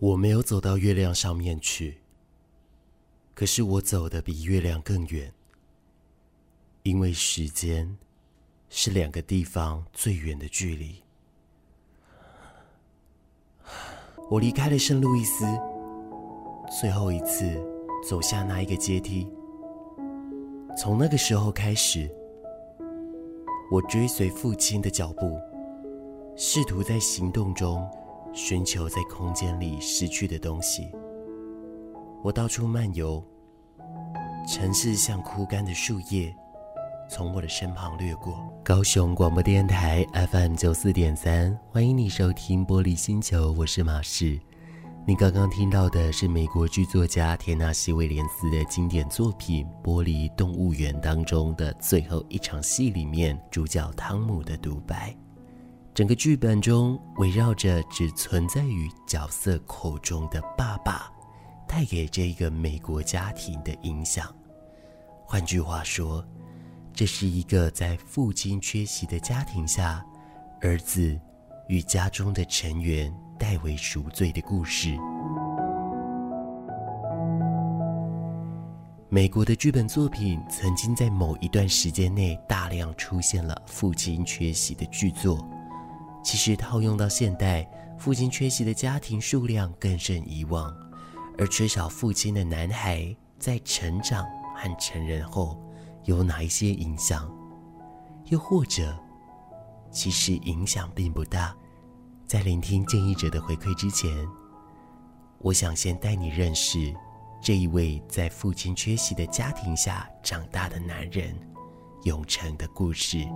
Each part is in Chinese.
我没有走到月亮上面去，可是我走的比月亮更远，因为时间是两个地方最远的距离。我离开了圣路易斯，最后一次走下那一个阶梯。从那个时候开始，我追随父亲的脚步，试图在行动中。寻求在空间里失去的东西。我到处漫游，城市像枯干的树叶，从我的身旁掠过。高雄广播电台 FM 九四点三，欢迎你收听《玻璃星球》，我是马士。你刚刚听到的是美国剧作家田纳西·威廉斯的经典作品《玻璃动物园》当中的最后一场戏里面主角汤姆的独白。整个剧本中围绕着只存在于角色口中的爸爸，带给这个美国家庭的影响。换句话说，这是一个在父亲缺席的家庭下，儿子与家中的成员代为赎罪的故事。美国的剧本作品曾经在某一段时间内大量出现了父亲缺席的剧作。其实套用到现代，父亲缺席的家庭数量更甚以往，而缺少父亲的男孩在成长和成人后有哪一些影响？又或者，其实影响并不大。在聆听建议者的回馈之前，我想先带你认识这一位在父亲缺席的家庭下长大的男人——永成的故事。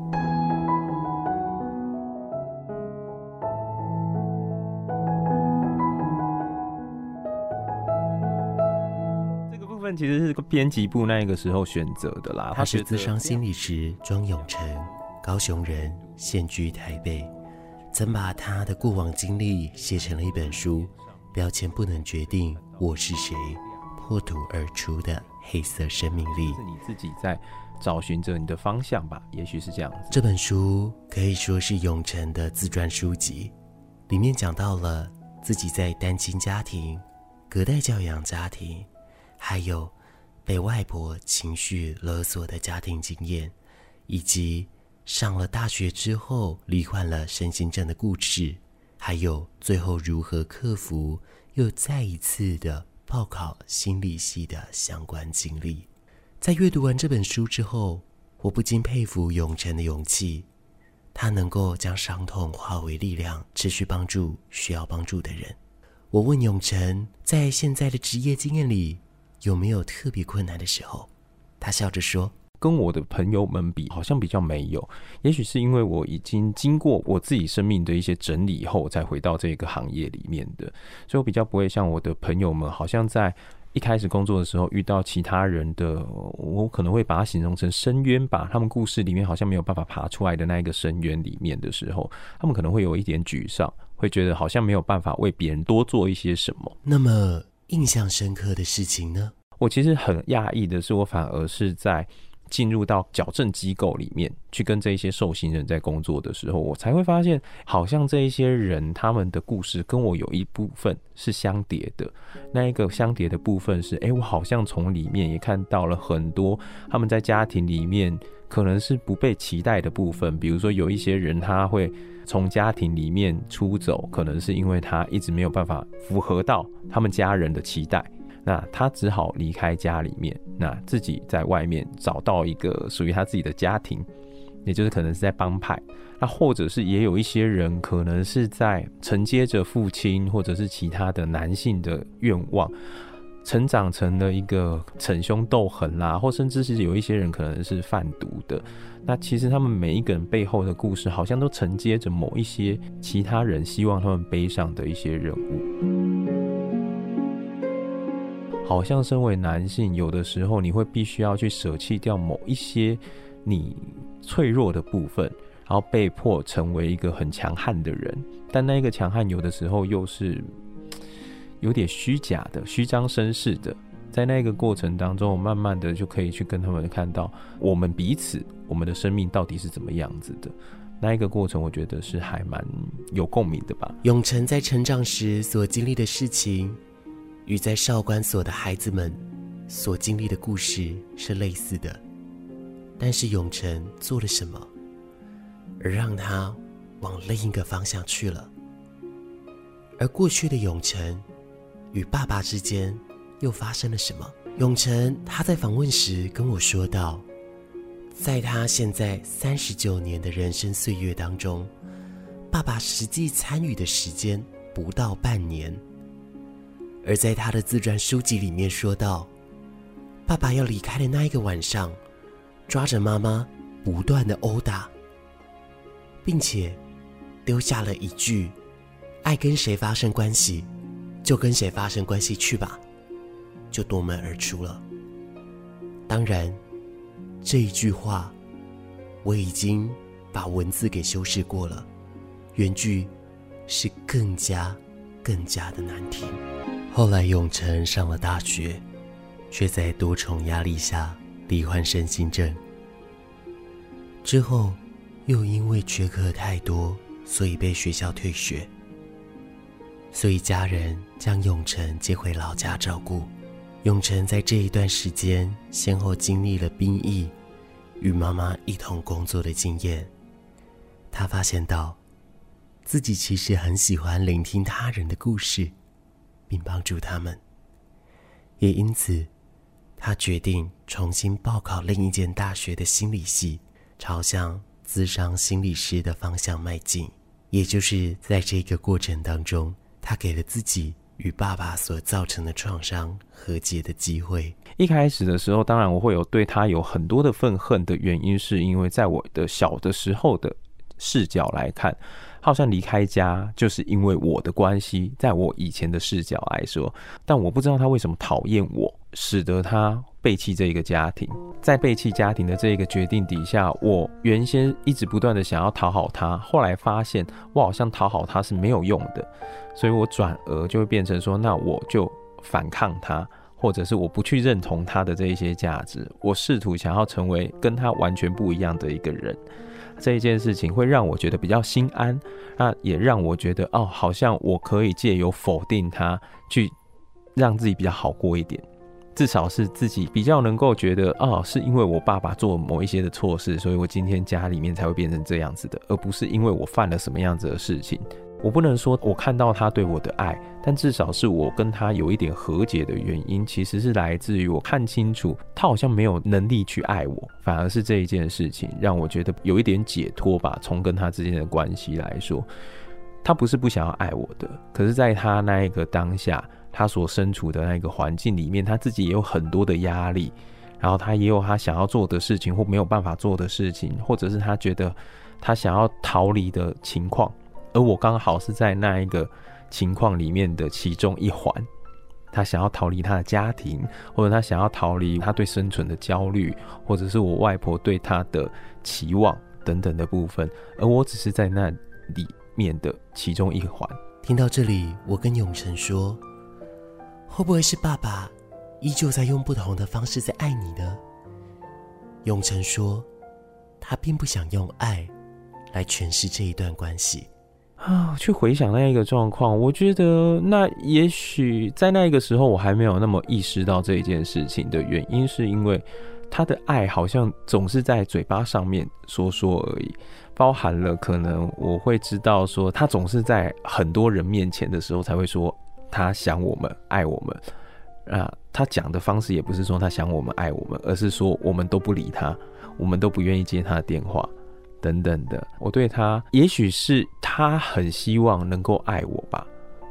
其实是个编辑部那个时候选择的啦。他是资商心理师庄永成，高雄人，现居台北，曾把他的过往经历写成了一本书，标签不能决定我是谁，破土而出的黑色生命力。是你自己在找寻着你的方向吧？也许是这样子。这本书可以说是永成的自传书籍，里面讲到了自己在单亲家庭、隔代教养家庭。还有被外婆情绪勒索的家庭经验，以及上了大学之后罹患了身心症的故事，还有最后如何克服又再一次的报考心理系的相关经历。在阅读完这本书之后，我不禁佩服永成的勇气，他能够将伤痛化为力量，持续帮助需要帮助的人。我问永成，在现在的职业经验里，有没有特别困难的时候？他笑着说：“跟我的朋友们比，好像比较没有。也许是因为我已经经过我自己生命的一些整理后，才回到这个行业里面的，所以我比较不会像我的朋友们，好像在一开始工作的时候遇到其他人的，我可能会把它形容成深渊吧。他们故事里面好像没有办法爬出来的那一个深渊里面的时候，他们可能会有一点沮丧，会觉得好像没有办法为别人多做一些什么。那么。”印象深刻的事情呢？我其实很讶异的是，我反而是在进入到矫正机构里面去跟这些受刑人在工作的时候，我才会发现，好像这一些人他们的故事跟我有一部分是相叠的。那一个相叠的部分是，哎，我好像从里面也看到了很多他们在家庭里面可能是不被期待的部分，比如说有一些人他会。从家庭里面出走，可能是因为他一直没有办法符合到他们家人的期待，那他只好离开家里面，那自己在外面找到一个属于他自己的家庭，也就是可能是在帮派，那或者是也有一些人可能是在承接着父亲或者是其他的男性的愿望。成长成了一个逞凶斗狠啦，或甚至是有一些人可能是贩毒的。那其实他们每一个人背后的故事，好像都承接着某一些其他人希望他们背上的一些任务。好像身为男性，有的时候你会必须要去舍弃掉某一些你脆弱的部分，然后被迫成为一个很强悍的人。但那一个强悍，有的时候又是。有点虚假的、虚张声势的，在那个过程当中，我慢慢的就可以去跟他们看到，我们彼此，我们的生命到底是怎么样子的。那一个过程，我觉得是还蛮有共鸣的吧。永成在成长时所经历的事情，与在少管所的孩子们所经历的故事是类似的，但是永成做了什么，而让他往另一个方向去了？而过去的永成与爸爸之间又发生了什么？永成他在访问时跟我说道。在他现在三十九年的人生岁月当中，爸爸实际参与的时间不到半年。而在他的自传书籍里面说到，爸爸要离开的那一个晚上，抓着妈妈不断的殴打，并且丢下了一句：“爱跟谁发生关系，就跟谁发生关系去吧”，就夺门而出了。当然。这一句话，我已经把文字给修饰过了，原句是更加、更加的难听。后来永成上了大学，却在多重压力下罹患身心症。之后又因为缺课太多，所以被学校退学，所以家人将永成接回老家照顾。永成在这一段时间，先后经历了兵役与妈妈一同工作的经验，他发现到自己其实很喜欢聆听他人的故事，并帮助他们。也因此，他决定重新报考另一间大学的心理系，朝向咨商心理师的方向迈进。也就是在这个过程当中，他给了自己。与爸爸所造成的创伤和解的机会。一开始的时候，当然我会有对他有很多的愤恨的原因，是因为在我的小的时候的视角来看，好像离开家就是因为我的关系，在我以前的视角来说，但我不知道他为什么讨厌我，使得他背弃这一个家庭。在背弃家庭的这一个决定底下，我原先一直不断的想要讨好他，后来发现我好像讨好他是没有用的。所以我转而就会变成说，那我就反抗他，或者是我不去认同他的这一些价值，我试图想要成为跟他完全不一样的一个人。这一件事情会让我觉得比较心安，那也让我觉得哦，好像我可以借由否定他，去让自己比较好过一点，至少是自己比较能够觉得哦，是因为我爸爸做某一些的错事，所以我今天家里面才会变成这样子的，而不是因为我犯了什么样子的事情。我不能说我看到他对我的爱，但至少是我跟他有一点和解的原因，其实是来自于我看清楚他好像没有能力去爱我，反而是这一件事情让我觉得有一点解脱吧。从跟他之间的关系来说，他不是不想要爱我的，可是在他那一个当下，他所身处的那个环境里面，他自己也有很多的压力，然后他也有他想要做的事情或没有办法做的事情，或者是他觉得他想要逃离的情况。而我刚好是在那一个情况里面的其中一环，他想要逃离他的家庭，或者他想要逃离他对生存的焦虑，或者是我外婆对他的期望等等的部分，而我只是在那里面的其中一环。听到这里，我跟永成说：“会不会是爸爸依旧在用不同的方式在爱你呢？”永成说：“他并不想用爱来诠释这一段关系。”啊，去回想那一个状况，我觉得那也许在那个时候我还没有那么意识到这一件事情的原因，是因为他的爱好像总是在嘴巴上面说说而已，包含了可能我会知道说他总是在很多人面前的时候才会说他想我们、爱我们啊，他讲的方式也不是说他想我们、爱我们，而是说我们都不理他，我们都不愿意接他的电话。等等的，我对他，也许是他很希望能够爱我吧，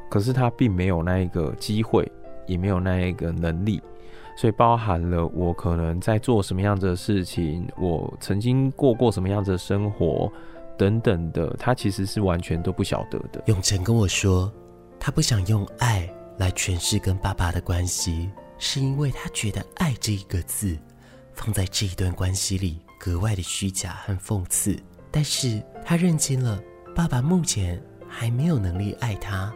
可是他并没有那一个机会，也没有那一个能力，所以包含了我可能在做什么样的事情，我曾经过过什么样的生活等等的，他其实是完全都不晓得的。永成跟我说，他不想用爱来诠释跟爸爸的关系，是因为他觉得“爱”这一个字放在这一段关系里。格外的虚假和讽刺，但是他认清了爸爸目前还没有能力爱他，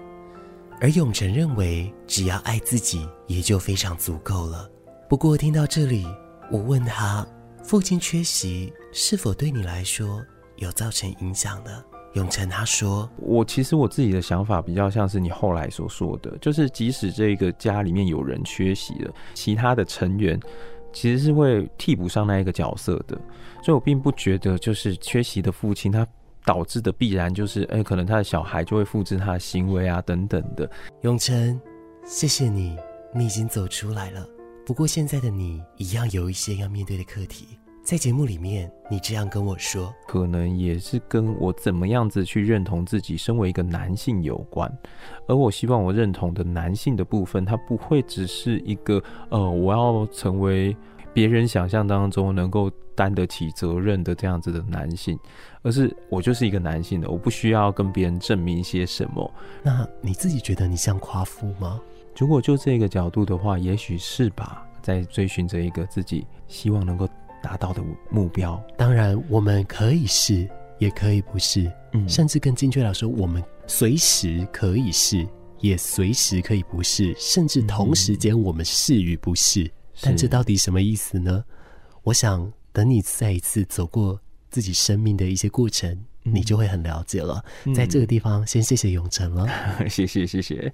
而永成认为只要爱自己也就非常足够了。不过听到这里，我问他，父亲缺席是否对你来说有造成影响呢？永成他说：“我其实我自己的想法比较像是你后来所说的，就是即使这个家里面有人缺席了，其他的成员其实是会替补上那一个角色的，所以我并不觉得就是缺席的父亲他导致的必然就是，哎、可能他的小孩就会复制他的行为啊等等的。”永成，谢谢你，你已经走出来了。不过现在的你一样有一些要面对的课题。在节目里面，你这样跟我说，可能也是跟我怎么样子去认同自己身为一个男性有关。而我希望我认同的男性的部分，它不会只是一个呃，我要成为别人想象当中能够担得起责任的这样子的男性，而是我就是一个男性的，我不需要跟别人证明些什么。那你自己觉得你像夸父吗？如果就这个角度的话，也许是吧，在追寻着一个自己希望能够。达到的目标，当然我们可以是，也可以不是，嗯，甚至更精确来说，我们随时可以是，也随时可以不是，甚至同时间我们是与不是。嗯，但这到底什么意思呢？我想等你再一次走过自己生命的一些过程，嗯，你就会很了解了。在这个地方，先谢谢永成了，谢 谢谢谢。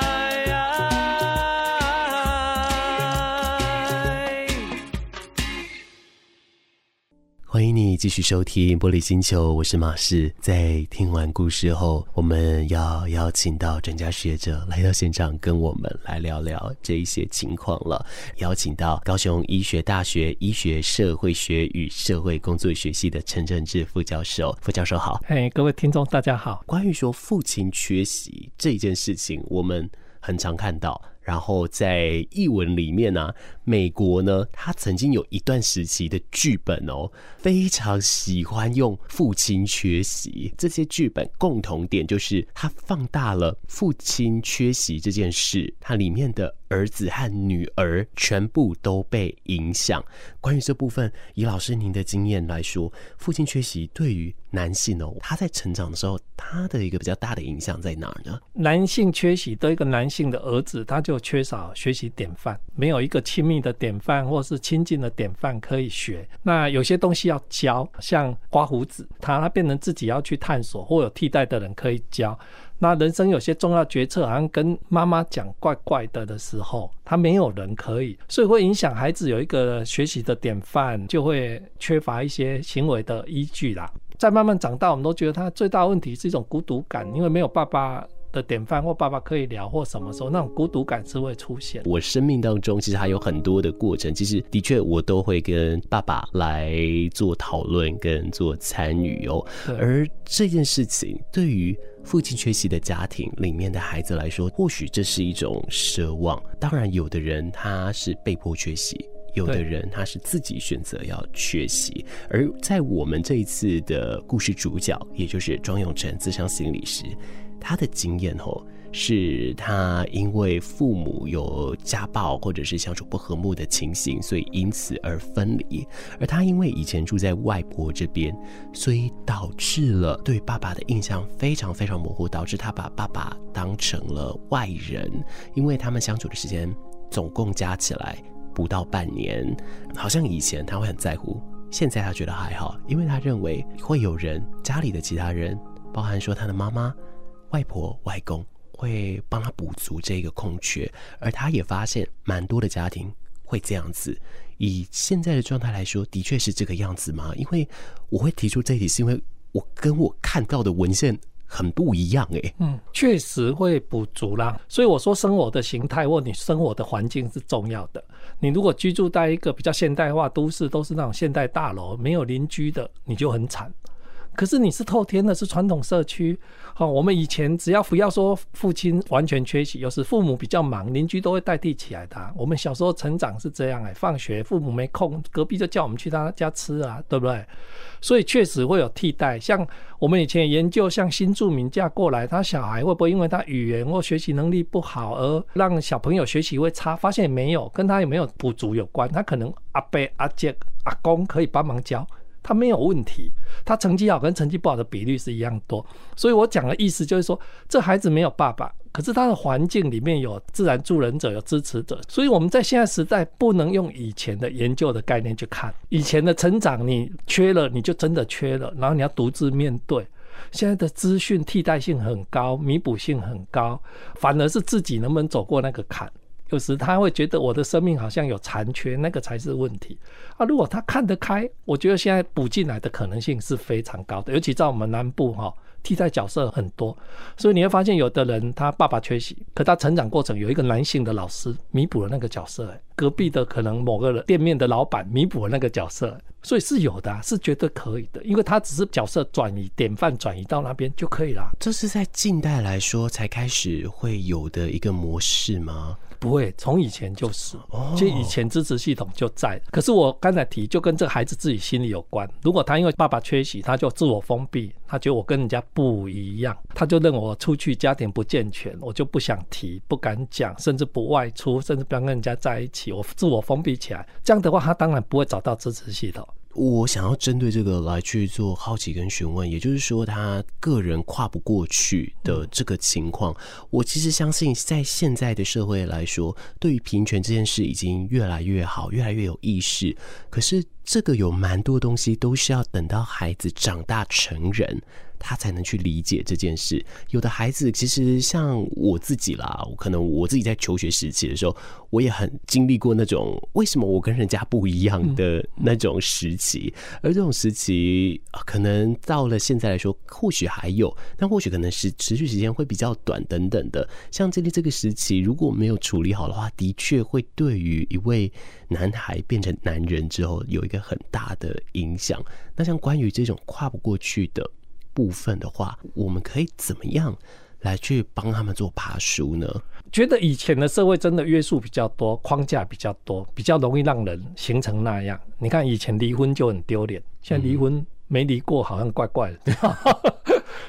欢迎你继续收听《玻璃星球》，我是马士。在听完故事后，我们要邀请到专家学者来到现场，跟我们来聊聊这一些情况了。邀请到高雄医学大学医学社会学与社会工作学系的陈正志副教授。副教授好，嘿，各位听众大家好。关于说父亲缺席这件事情，我们很常看到。然后在译文里面呢、美国呢，他曾经有一段时期的剧本哦，非常喜欢用父亲缺席。这些剧本共同点就是，他放大了父亲缺席这件事，它里面的儿子和女儿全部都被影响。关于这部分，以老师您的经验来说，父亲缺席对于男性哦，他在成长的时候，他的一个比较大的影响在哪儿呢？男性缺席对一个男性的儿子，他就缺少学习典范，没有一个亲密的典范或是亲近的典范可以学。那有些东西要教，像刮胡子，他他变成自己要去探索，或有替代的人可以教。那人生有些重要决策，好像跟妈妈讲怪怪的的时候，他没有人可以，所以会影响孩子有一个学习的典范，就会缺乏一些行为的依据啦。在慢慢长大，我们都觉得他最大问题是一种孤独感，因为没有爸爸的典范或爸爸可以聊或什么时候，那种孤独感是会出现。我生命当中其实还有很多的过程，其实的确我都会跟爸爸来做讨论跟做参与哦。而这件事情对于父亲缺席的家庭里面的孩子来说，或许这是一种奢望。当然，有的人他是被迫缺席。有的人他是自己选择要缺席，而在我们这一次的故事主角，也就是庄永成自商心理师，他的经验哦，是他因为父母有家暴或者是相处不和睦的情形，所以因此而分离，而他因为以前住在外婆这边，所以导致了对爸爸的印象非常非常模糊，导致他把爸爸当成了外人，因为他们相处的时间总共加起来。不到半年，好像以前他会很在乎，现在他觉得还好，因为他认为会有人，家里的其他人，包含说他的妈妈、外婆、外公，会帮他补足这个空缺，而他也发现蛮多的家庭会这样子。以现在的状态来说，的确是这个样子吗？因为我会提出这一题，是因为我跟我看到的文献。很不一样诶、嗯，确实会补足啦。所以我说，生活的形态或你生活的环境是重要的。你如果居住在一个比较现代化都市，都是那种现代大楼，没有邻居的，你就很惨。可是你是透天的，是传统社区。好，我们以前只要不要说父亲完全缺席，有时父母比较忙，邻居都会代替起来的。我们小时候成长是这样哎，放学父母没空，隔壁就叫我们去他家吃啊，对不对？所以确实会有替代。像我们以前研究，像新住民嫁过来，他小孩会不会因为他语言或学习能力不好而让小朋友学习会差？发现没有，跟他有没有补足有关。他可能阿伯、阿姐、阿公可以帮忙教。他没有问题，他成绩好跟成绩不好的比率是一样多，所以我讲的意思就是说，这孩子没有爸爸，可是他的环境里面有自然助人者，有支持者，所以我们在现在时代不能用以前的研究的概念去看，以前的成长你缺了你就真的缺了，然后你要独自面对。现在的资讯替代性很高，弥补性很高，反而是自己能不能走过那个坎。有时他会觉得我的生命好像有残缺，那个才是问题啊！如果他看得开，我觉得现在补进来的可能性是非常高的，尤其在我们南部哈，替代角色很多，所以你会发现有的人他爸爸缺席，可他成长过程有一个男性的老师弥补了那个角色，隔壁的可能某个人店面的老板弥补了那个角色，所以是有的，是绝对可以的，因为他只是角色转移，典范转移到那边就可以了。这是在近代来说才开始会有的一个模式吗？不会，从以前就是，其实以前支持系统就在。可是我刚才提，就跟这个孩子自己心里有关。如果他因为爸爸缺席，他就自我封闭，他觉得我跟人家不一样，他就认为我出去家庭不健全，我就不想提，不敢讲，甚至不外出，甚至不要跟人家在一起，我自我封闭起来。这样的话，他当然不会找到支持系统。我想要针对这个来去做好奇跟询问，也就是说他个人跨不过去的这个情况，我其实相信在现在的社会来说，对于平权这件事已经越来越好，越来越有意识。可是这个有蛮多东西都是要等到孩子长大成人，他才能去理解这件事。有的孩子其实像我自己啦，可能我自己在求学时期的时候，我也很经历过那种为什么我跟人家不一样的那种时期。而这种时期，可能到了现在来说，或许还有，但或许可能是持续时间会比较短等等的。像这里这个时期，如果没有处理好的话，的确会对于一位男孩变成男人之后有一个很大的影响。那像关于这种跨不过去的。部分的话，我们可以怎么样来去帮他们做爬书呢？觉得以前的社会真的约束比较多，框架比较多，比较容易让人形成那样。你看以前离婚就很丢脸，现在离婚没离过好像怪怪的。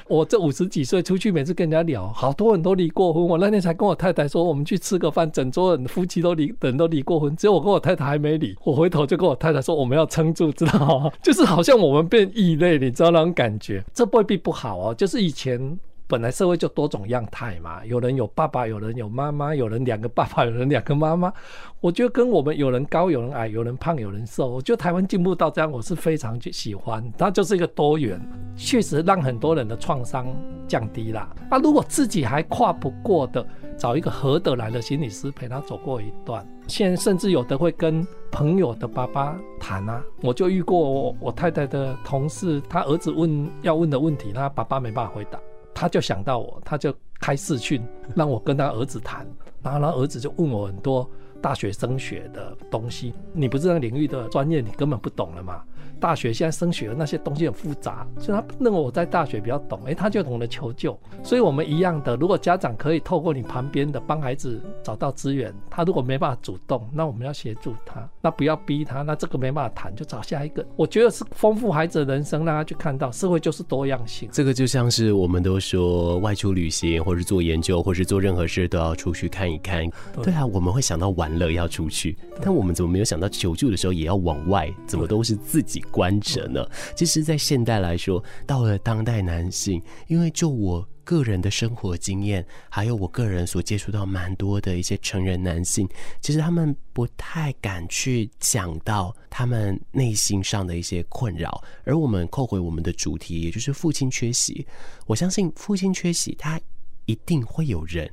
我这五十几岁出去，每次跟人家聊，好多人都离过婚。我那天才跟我太太说，我们去吃个饭，整桌人夫妻都离，人都离过婚，只有我跟我太太还没离。我回头就跟我太太说，我们要撑住，知道吗？就是好像我们变异类，你知道那种感觉？这未必不好哦，就是以前。本来社会就多种样态嘛，有人有爸爸，有人有妈妈，有人两个爸爸，有人两个妈妈。我觉得跟我们有人高，有人矮，有人胖，有人瘦。我觉得台湾进步到这样，我是非常喜欢。它就是一个多元，确实让很多人的创伤降低了。那如果自己还跨不过的，找一个合得来的心理师陪他走过一段。现在甚至有的会跟朋友的爸爸谈啊。我就遇过我我太太的同事，他儿子问要问的问题，他爸爸没办法回答。他就想到我，他就开视讯让我跟他儿子谈，然后他儿子就问我很多大学升学的东西。你不是那个领域的专业，你根本不懂了嘛。大学现在升学的那些东西很复杂，所以他认为我在大学比较懂，诶，他就懂得求救。所以我们一样的，如果家长可以透过你旁边的帮孩子找到资源，他如果没办法主动，那我们要协助他，那不要逼他，那这个没办法谈，就找下一个。我觉得是丰富孩子的人生，让他去看到社会就是多样性。这个就像是我们都说外出旅行，或是做研究，或是做任何事都要出去看一看。对，对啊，我们会想到玩乐要出去，但我们怎么没有想到求助的时候也要往外？怎么都是自己。观者呢？其实，在现代来说，到了当代男性，因为就我个人的生活经验，还有我个人所接触到蛮多的一些成人男性，其实他们不太敢去讲到他们内心上的一些困扰。而我们扣回我们的主题，也就是父亲缺席，我相信父亲缺席，他一定会有人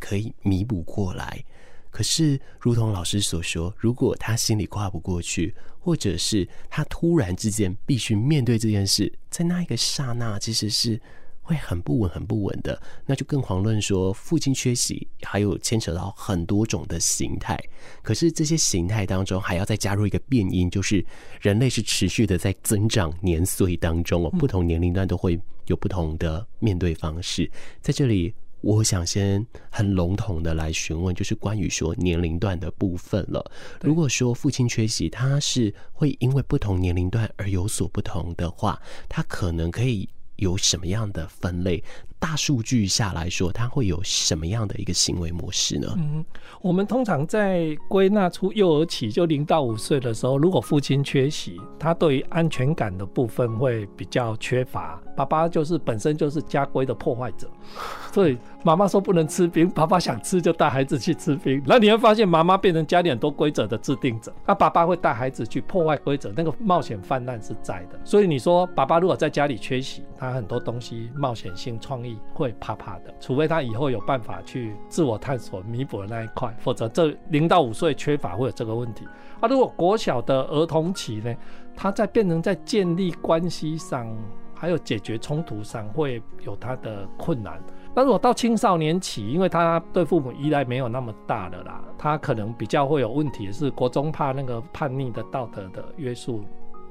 可以弥补过来。可是，如同老师所说，如果他心里跨不过去，或者是他突然之间必须面对这件事，在那一个刹那，其实是会很不稳、很不稳的，那就更遑论说父亲缺席，还有牵扯到很多种的形态。可是这些形态当中，还要再加入一个变因，就是人类是持续的在增长年岁当中哦，不同年龄段都会有不同的面对方式。在这里，我想先很笼统的来询问，就是关于说年龄段的部分了。如果说父亲缺席，他是会因为不同年龄段而有所不同的话，他可能可以。有什么样的分类？大数据下来说，它会有什么样的一个行为模式呢？嗯，我们通常在归纳出幼儿期，就零到五岁的时候，如果父亲缺席，他对于安全感的部分会比较缺乏。爸爸就是本身就是家规的破坏者，所以妈妈说不能吃冰，爸爸想吃就带孩子去吃冰。那你会发现妈妈变成家里很多规则的制定者，那爸爸会带孩子去破坏规则，那个冒险泛滥是在的。所以你说爸爸如果在家里缺席，他很多东西冒险性创意。会怕怕的，除非他以后有办法去自我探索弥补的那一块，否则这零到五岁缺乏会有这个问题。啊，如果国小的儿童期呢，他在变成在建立关系上，还有解决冲突上会有他的困难。那如果到青少年期，因为他对父母依赖没有那么大了啦，他可能比较会有问题是国中怕那个叛逆的道德的约束，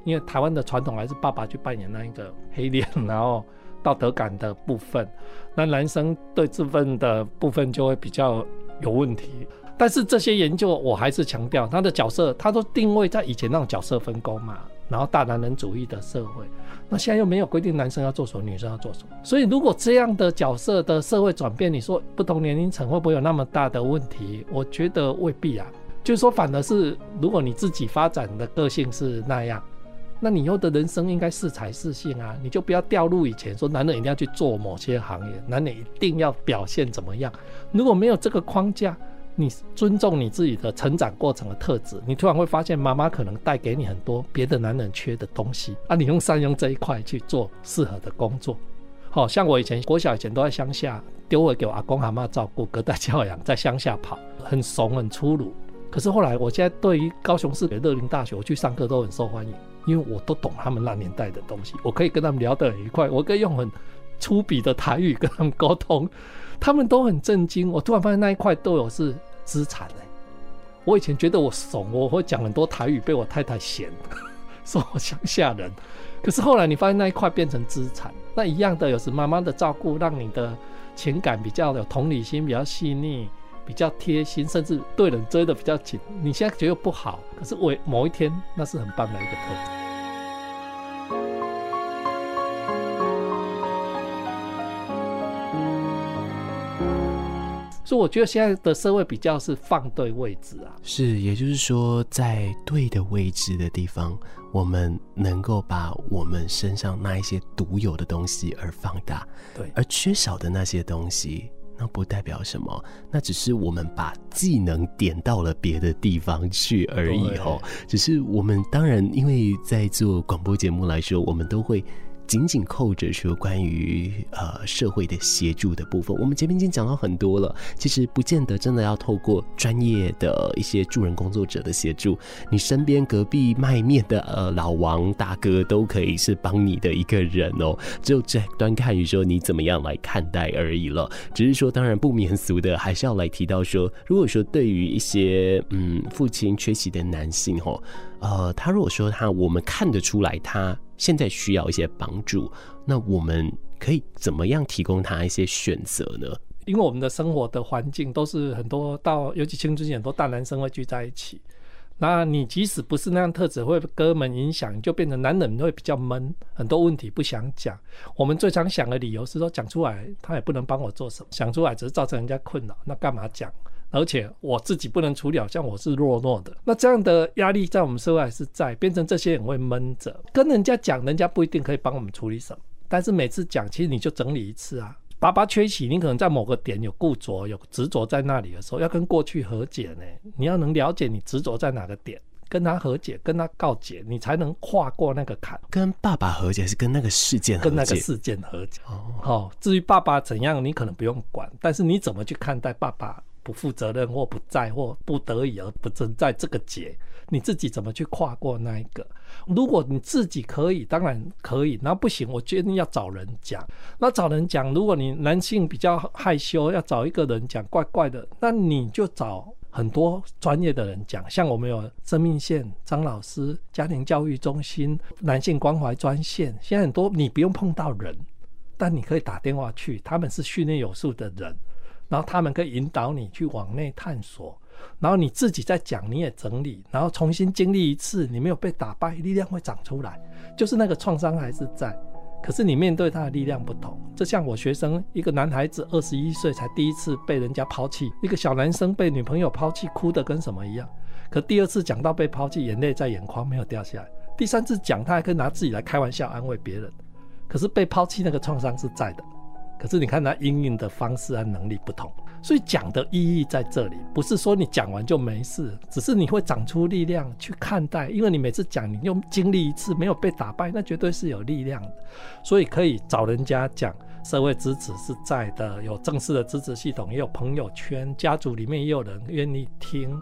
因为台湾的传统还是爸爸去扮演那一个黑脸，然后。道德感的部分，那男生对这份的部分就会比较有问题。但是这些研究我还是强调，他的角色他都定位在以前那种角色分工嘛，然后大男人主义的社会，那现在又没有规定男生要做什么，女生要做什么。所以如果这样的角色的社会转变，你说不同年龄层会不会有那么大的问题？我觉得未必啊。就是说，反而是如果你自己发展的个性是那样。那你以后的人生应该适才适性啊，你就不要掉入以前说男人一定要去做某些行业，男人一定要表现怎么样。如果没有这个框架，你尊重你自己的成长过程的特质，你突然会发现妈妈可能带给你很多别的男人缺的东西啊，你用善用这一块去做适合的工作。好像我以前国小以前都在乡下，丢回给我阿公阿妈照顾，隔代教养，在乡下跑，很怂很粗鲁。可是后来，我现在对于高雄市的乐龄大学，我去上课都很受欢迎。因为我都懂他们那年代的东西，我可以跟他们聊得很愉快，我可以用很粗鄙的台语跟他们沟通，他们都很震惊。我突然发现那一块都有是资产哎！我以前觉得我怂，我会讲很多台语，被我太太嫌，说我乡下人。可是后来你发现那一块变成资产，那一样的有时妈妈的照顾，让你的情感比较有同理心，比较细腻。比较贴心，甚至对人追得比较紧。你现在觉得不好，可是我某一天那是很棒的一个特质。所以我觉得现在的社会比较是放对位置啊。是，也就是说，在对的位置的地方，我们能够把我们身上那一些独有的东西而放大，对，而缺少的那些东西。那不代表什么，那只是我们把技能点到了别的地方去而已哦。只是我们当然，因为在做广播节目来说，我们都会。紧紧扣着说关于呃社会的协助的部分，我们前面已经讲到很多了。其实不见得真的要透过专业的一些助人工作者的协助，你身边隔壁卖面的呃老王大哥都可以是帮你的一个人哦。只有这端看于说你怎么样来看待而已了。只是说，当然不免俗的还是要来提到说，如果说对于一些嗯父亲缺席的男性哦，呃，他如果说他我们看得出来他。现在需要一些帮助，那我们可以怎么样提供他一些选择呢？因为我们的生活的环境都是很多到，尤其青春期很多大男生会聚在一起。那你即使不是那样特质，会哥们影响，就变成男人会比较闷，很多问题不想讲。我们最常想的理由是说，讲出来他也不能帮我做什么，讲出来只是造成人家困扰，那干嘛讲？而且我自己不能处理，好像我是弱弱的。那这样的压力在我们社会还是在，变成这些人会闷着，跟人家讲，人家不一定可以帮我们处理什么。但是每次讲，其实你就整理一次啊。爸爸缺席，你可能在某个点有固着、有执着在那里的时候，要跟过去和解呢。你要能了解你执着在哪个点，跟他和解，跟他告解，你才能跨过那个坎。跟爸爸和解是跟那个事件和解，跟那个事件和解。哦，哦，至于爸爸怎样，你可能不用管，但是你怎么去看待爸爸？不负责任或不在或不得已而不存在这个结，你自己怎么去跨过那一个？如果你自己可以，当然可以。那不行，我决定要找人讲。那找人讲，如果你男性比较害羞，要找一个人讲，怪怪的，那你就找很多专业的人讲。像我们有生命线张老师、家庭教育中心、男性关怀专线，现在很多你不用碰到人，但你可以打电话去，他们是训练有素的人，然后他们可以引导你去往内探索。然后你自己再讲，你也整理，然后重新经历一次，你没有被打败，力量会长出来。就是那个创伤还是在，可是你面对他的力量不同。就像我学生一个男孩子，二十一岁才第一次被人家抛弃，一个小男生被女朋友抛弃，哭得跟什么一样。可第二次讲到被抛弃，眼泪在眼眶没有掉下来。第三次讲，他还可以拿自己来开玩笑安慰别人。可是被抛弃那个创伤是在的。可是你看他应用的方式和能力不同。所以讲的意义在这里，不是说你讲完就没事，只是你会长出力量去看待。因为你每次讲，你又经历一次没有被打败，那绝对是有力量的。所以可以找人家讲，社会支持是在的，有正式的支持系统，也有朋友圈，家族里面也有人愿意听，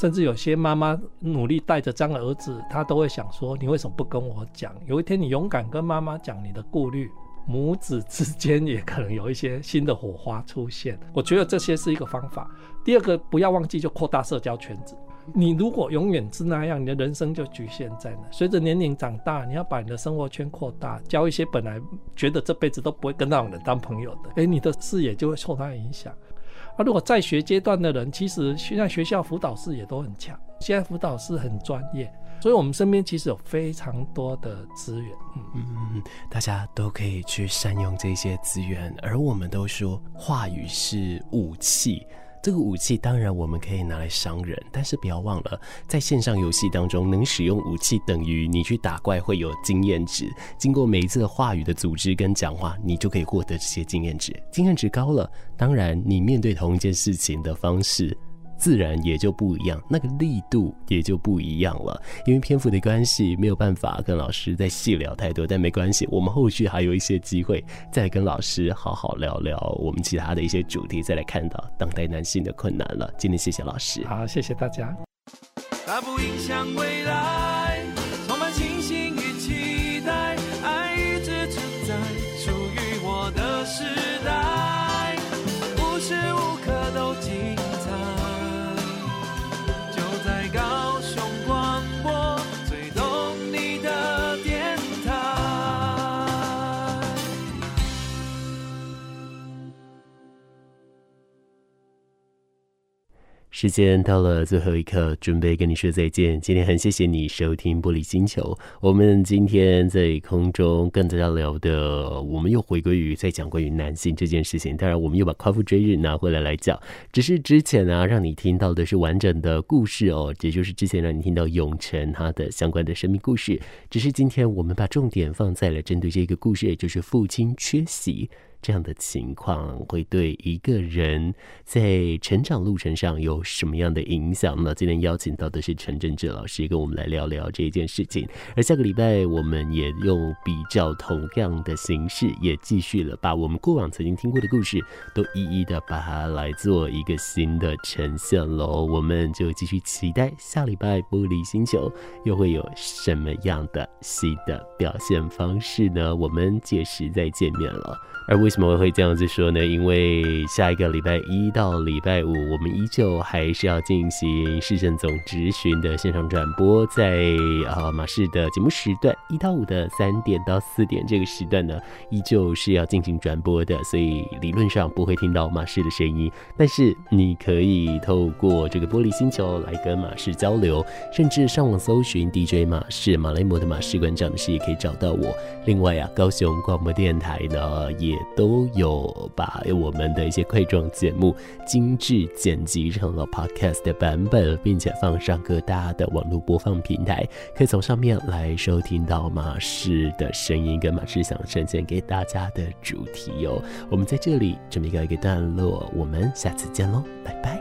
甚至有些妈妈努力带着这样的儿子，他都会想说：你为什么不跟我讲？有一天你勇敢跟妈妈讲你的顾虑。母子之间也可能有一些新的火花出现，我觉得这些是一个方法。第二个，不要忘记就扩大社交圈子。你如果永远是那样，你的人生就局限在那。随着年龄长大，你要把你的生活圈扩大，交一些本来觉得这辈子都不会跟那种人当朋友的，诶，你的视野就会受他影响。啊，如果在学阶段的人，其实现在学校辅导室也都很强，现在辅导师很专业。所以，我们身边其实有非常多的资源，嗯嗯嗯，大家都可以去善用这些资源。而我们都说，话语是武器，这个武器当然我们可以拿来伤人，但是不要忘了，在线上游戏当中，能使用武器等于你去打怪会有经验值。经过每一次的话语的组织跟讲话，你就可以获得这些经验值。经验值高了，当然你面对同一件事情的方式。自然也就不一样，那个力度也就不一样了。因为篇幅的关系，没有办法跟老师再细聊太多，但没关系，我们后续还有一些机会再跟老师好好聊聊我们其他的一些主题，再来看到当代男性的困难了。今天谢谢老师，好，谢谢大家。它不影响未来，时间到了最后一刻，准备跟你说再见。今天很谢谢你收听玻璃星球。我们今天在空中跟大家聊的，我们又回归于在讲关于男性这件事情。当然，我们又把夸父追日拿回来来讲。只是之前呢、啊，让你听到的是完整的故事哦，也就是之前让你听到永成他的相关的生命故事。只是今天我们把重点放在了针对这个故事，也就是父亲缺席。这样的情况会对一个人在成长路程上有什么样的影响呢？今天邀请到的是陈政志老师，跟我们来聊聊这件事情。而下个礼拜，我们也用比较同样的形式，也继续了把我们过往曾经听过的故事，都一一的把它来做一个新的呈现喽。我们就继续期待下礼拜玻璃星球又会有什么样的新的表现方式呢？我们届时再见面了。而我为什么会这样子说呢？因为下一个礼拜一到礼拜五，我们依旧还是要进行市政总质询的线上转播，在啊马氏的节目时段一到五的三点到四点这个时段呢，依旧是要进行转播的，所以理论上不会听到马氏的声音，但是你可以透过这个玻璃星球来跟马氏交流，甚至上网搜寻 DJ 马氏马来摩的马氏馆长是也可以找到我。另外啊，高雄广播电台呢也。都有把我们的一些快装节目精致剪辑成了 podcast 的版本，并且放上各大的网络播放平台，可以从上面来收听到马氏的声音跟马氏想呈现给大家的主题哟。我们在这里准备告一个段落，我们下次见喽，拜拜。